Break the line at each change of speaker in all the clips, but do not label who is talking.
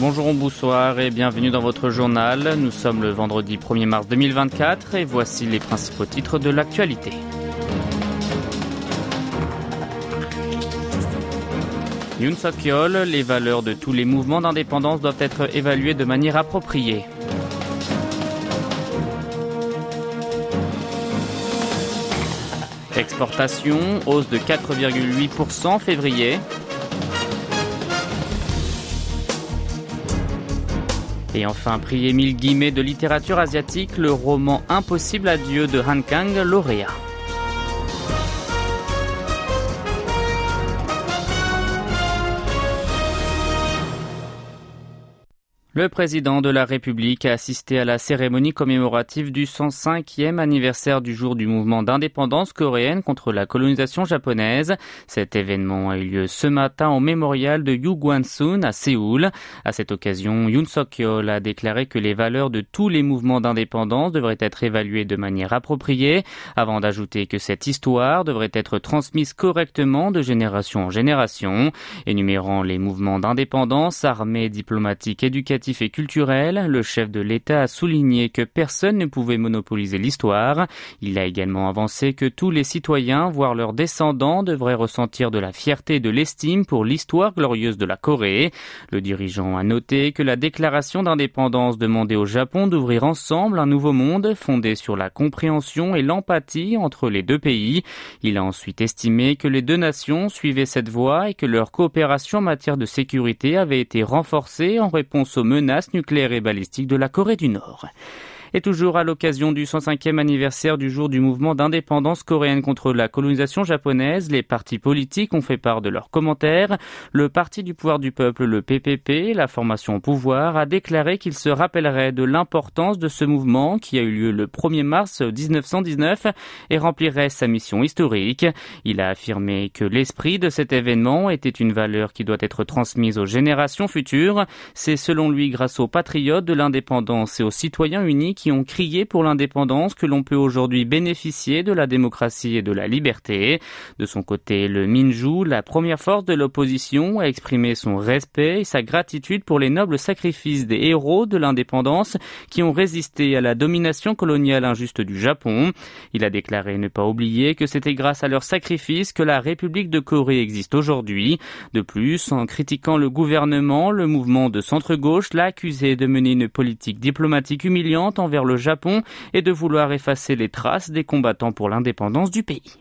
Bonjour, bonsoir et bienvenue dans votre journal. Nous sommes le vendredi 1er mars 2024 et voici les principaux titres de l'actualité. Yoon Suk-yeol, les valeurs de tous les mouvements d'indépendance doivent être évaluées de manière appropriée. Exportation, hausse de 4,8% février. Et enfin, prix Émile Guimet de littérature asiatique, le roman Impossible à Dieu de Han Kang, lauréat. Le président de la République a assisté à la cérémonie commémorative du 105e anniversaire du jour du mouvement d'indépendance coréenne contre la colonisation japonaise. Cet événement a eu lieu ce matin au mémorial de Yugwansun à Séoul. À cette occasion, Yoon Suk-yeol a déclaré que les valeurs de tous les mouvements d'indépendance devraient être évaluées de manière appropriée, avant d'ajouter que cette histoire devrait être transmise correctement de génération en génération. Énumérant les mouvements d'indépendance, armés, diplomatiques, éducatifs, et culturel, le chef de l'État a souligné que personne ne pouvait monopoliser l'histoire. Il a également avancé que tous les citoyens, voire leurs descendants, devraient ressentir de la fierté et de l'estime pour l'histoire glorieuse de la Corée. Le dirigeant a noté que la déclaration d'indépendance demandait au Japon d'ouvrir ensemble un nouveau monde fondé sur la compréhension et l'empathie entre les deux pays. Il a ensuite estimé que les deux nations suivaient cette voie et que leur coopération en matière de sécurité avait été renforcée en réponse aux menaces nucléaires et balistiques de la Corée du Nord. Et toujours à l'occasion du 105e anniversaire du jour du mouvement d'indépendance coréenne contre la colonisation japonaise, les partis politiques ont fait part de leurs commentaires. Le Parti du pouvoir du peuple, le PPP, la formation au pouvoir, a déclaré qu'il se rappellerait de l'importance de ce mouvement qui a eu lieu le 1er mars 1919 et remplirait sa mission historique. Il a affirmé que l'esprit de cet événement était une valeur qui doit être transmise aux générations futures. C'est selon lui grâce aux patriotes de l'indépendance et aux citoyens unis qui ont crié pour l'indépendance que l'on peut aujourd'hui bénéficier de la démocratie et de la liberté. De son côté, le Minju, la première force de l'opposition, a exprimé son respect et sa gratitude pour les nobles sacrifices des héros de l'indépendance qui ont résisté à la domination coloniale injuste du Japon. Il a déclaré ne pas oublier que c'était grâce à leurs sacrifices que la République de Corée existe aujourd'hui. De plus, en critiquant le gouvernement, le mouvement de centre-gauche l'a accusé de mener une politique diplomatique humiliante en vers le Japon et de vouloir effacer les traces des combattants pour l'indépendance du pays.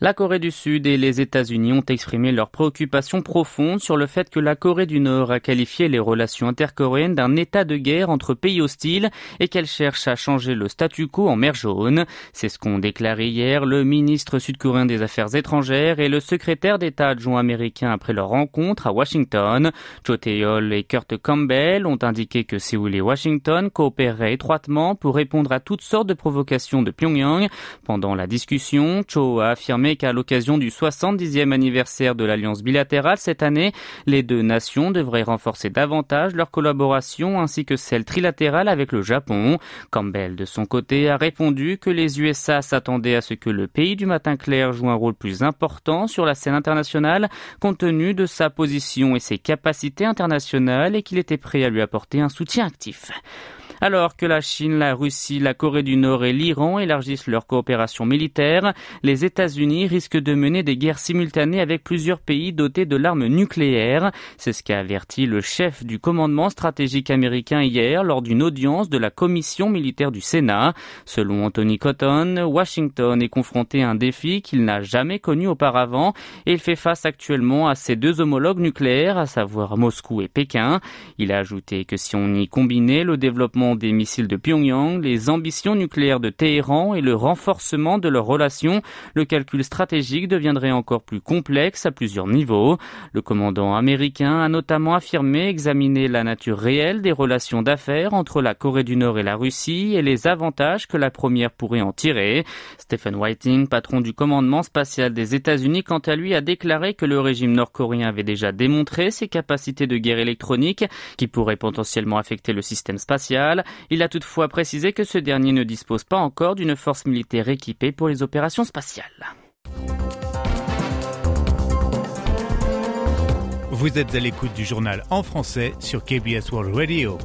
La Corée du Sud et les États-Unis ont exprimé leur préoccupation profonde sur le fait que la Corée du Nord a qualifié les relations intercoréennes d'un état de guerre entre pays hostiles et qu'elle cherche à changer le statu quo en mer jaune. C'est ce qu'ont déclaré hier le ministre sud-coréen des Affaires étrangères et le secrétaire d'État adjoint américain après leur rencontre à Washington. Cho Tae-yol et Kurt Campbell ont indiqué que Séoul et Washington coopéreraient étroitement pour répondre à toutes sortes de provocations de Pyongyang. Pendant la discussion, Cho a affirmé qu'à l'occasion du 70e anniversaire de l'alliance bilatérale cette année, les deux nations devraient renforcer davantage leur collaboration ainsi que celle trilatérale avec le Japon. Campbell, de son côté, a répondu que les USA s'attendaient à ce que le pays du matin clair joue un rôle plus important sur la scène internationale compte tenu de sa position et ses capacités internationales et qu'il était prêt à lui apporter un soutien actif. Alors que la Chine, la Russie, la Corée du Nord et l'Iran élargissent leur coopération militaire, les États-Unis risquent de mener des guerres simultanées avec plusieurs pays dotés de l'arme nucléaire. C'est ce qu'a averti le chef du commandement stratégique américain hier lors d'une audience de la commission militaire du Sénat. Selon Anthony Cotton, Washington est confronté à un défi qu'il n'a jamais connu auparavant et il fait face actuellement à ses deux homologues nucléaires, à savoir Moscou et Pékin. Il a ajouté que si on y combinait le développement des missiles de Pyongyang, les ambitions nucléaires de Téhéran et le renforcement de leurs relations, le calcul stratégique deviendrait encore plus complexe à plusieurs niveaux. Le commandant américain a notamment affirmé examiner la nature réelle des relations d'affaires entre la Corée du Nord et la Russie et les avantages que la première pourrait en tirer. Stephen Whiting, patron du commandement spatial des États-Unis, quant à lui, a déclaré que le régime nord-coréen avait déjà démontré ses capacités de guerre électronique qui pourraient potentiellement affecter le système spatial. Il a toutefois précisé que ce dernier ne dispose pas encore d'une force militaire équipée pour les opérations spatiales.
Vous êtes à l'écoute du journal en français sur KBS World Radio.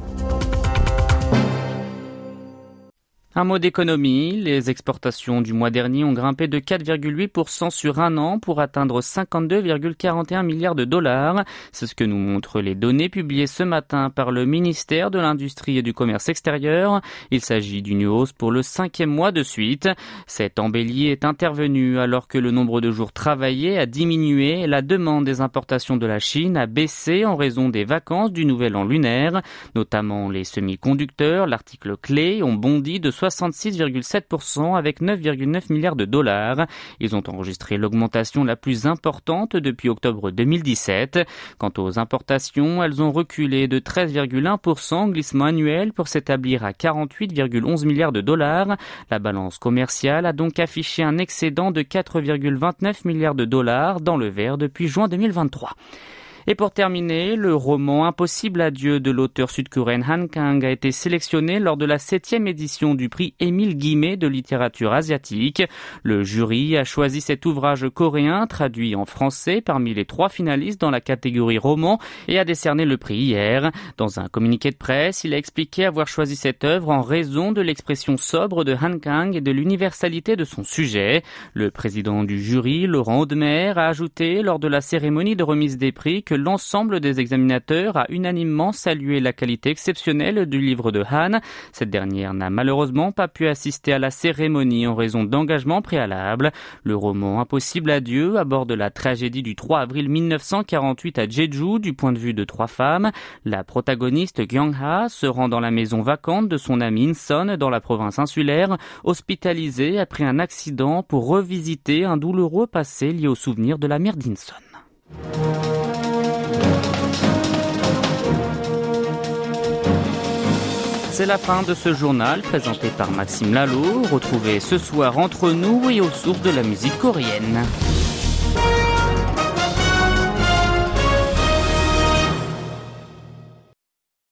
Un mot d'économie, les exportations du mois dernier ont grimpé de 4,8% sur un an pour atteindre 52,41 milliards de dollars. C'est ce que nous montrent les données publiées ce matin par le ministère de l'Industrie et du Commerce extérieur. Il s'agit d'une hausse pour le cinquième mois de suite. Cette embellie est intervenue alors que le nombre de jours travaillés a diminué et la demande des importations de la Chine a baissé en raison des vacances du nouvel an lunaire. Notamment les semi-conducteurs, l'article clé, ont bondi de 66,7% avec 9,9 milliards de dollars. Ils ont enregistré l'augmentation la plus importante depuis octobre 2017. Quant aux importations, elles ont reculé de 13,1% glissement annuel pour s'établir à 48,11 milliards de dollars. La balance commerciale a donc affiché un excédent de 4,29 milliards de dollars dans le vert depuis juin 2023. Et pour terminer, le roman Impossible à Dieu de l'auteur sud-coréen Han Kang a été sélectionné lors de la septième édition du prix Émile Guimet de littérature asiatique. Le jury a choisi cet ouvrage coréen traduit en français parmi les trois finalistes dans la catégorie roman et a décerné le prix hier. Dans un communiqué de presse, il a expliqué avoir choisi cette œuvre en raison de l'expression sobre de Han Kang et de l'universalité de son sujet. Le président du jury, Laurent Audemer, a ajouté lors de la cérémonie de remise des prix que l'ensemble des examinateurs a unanimement salué la qualité exceptionnelle du livre de Han. Cette dernière n'a malheureusement pas pu assister à la cérémonie en raison d'engagements préalables. Le roman Impossible à Dieu aborde la tragédie du 3 avril 1948 à Jeju du point de vue de trois femmes. La protagoniste Gyung-ha se rend dans la maison vacante de son ami Inson dans la province insulaire, hospitalisée après un accident pour revisiter un douloureux passé lié au souvenir de la mère d'Inson. C'est la fin de ce journal présenté par Maxime Lalo, retrouvé ce soir entre nous et aux sources de la musique coréenne.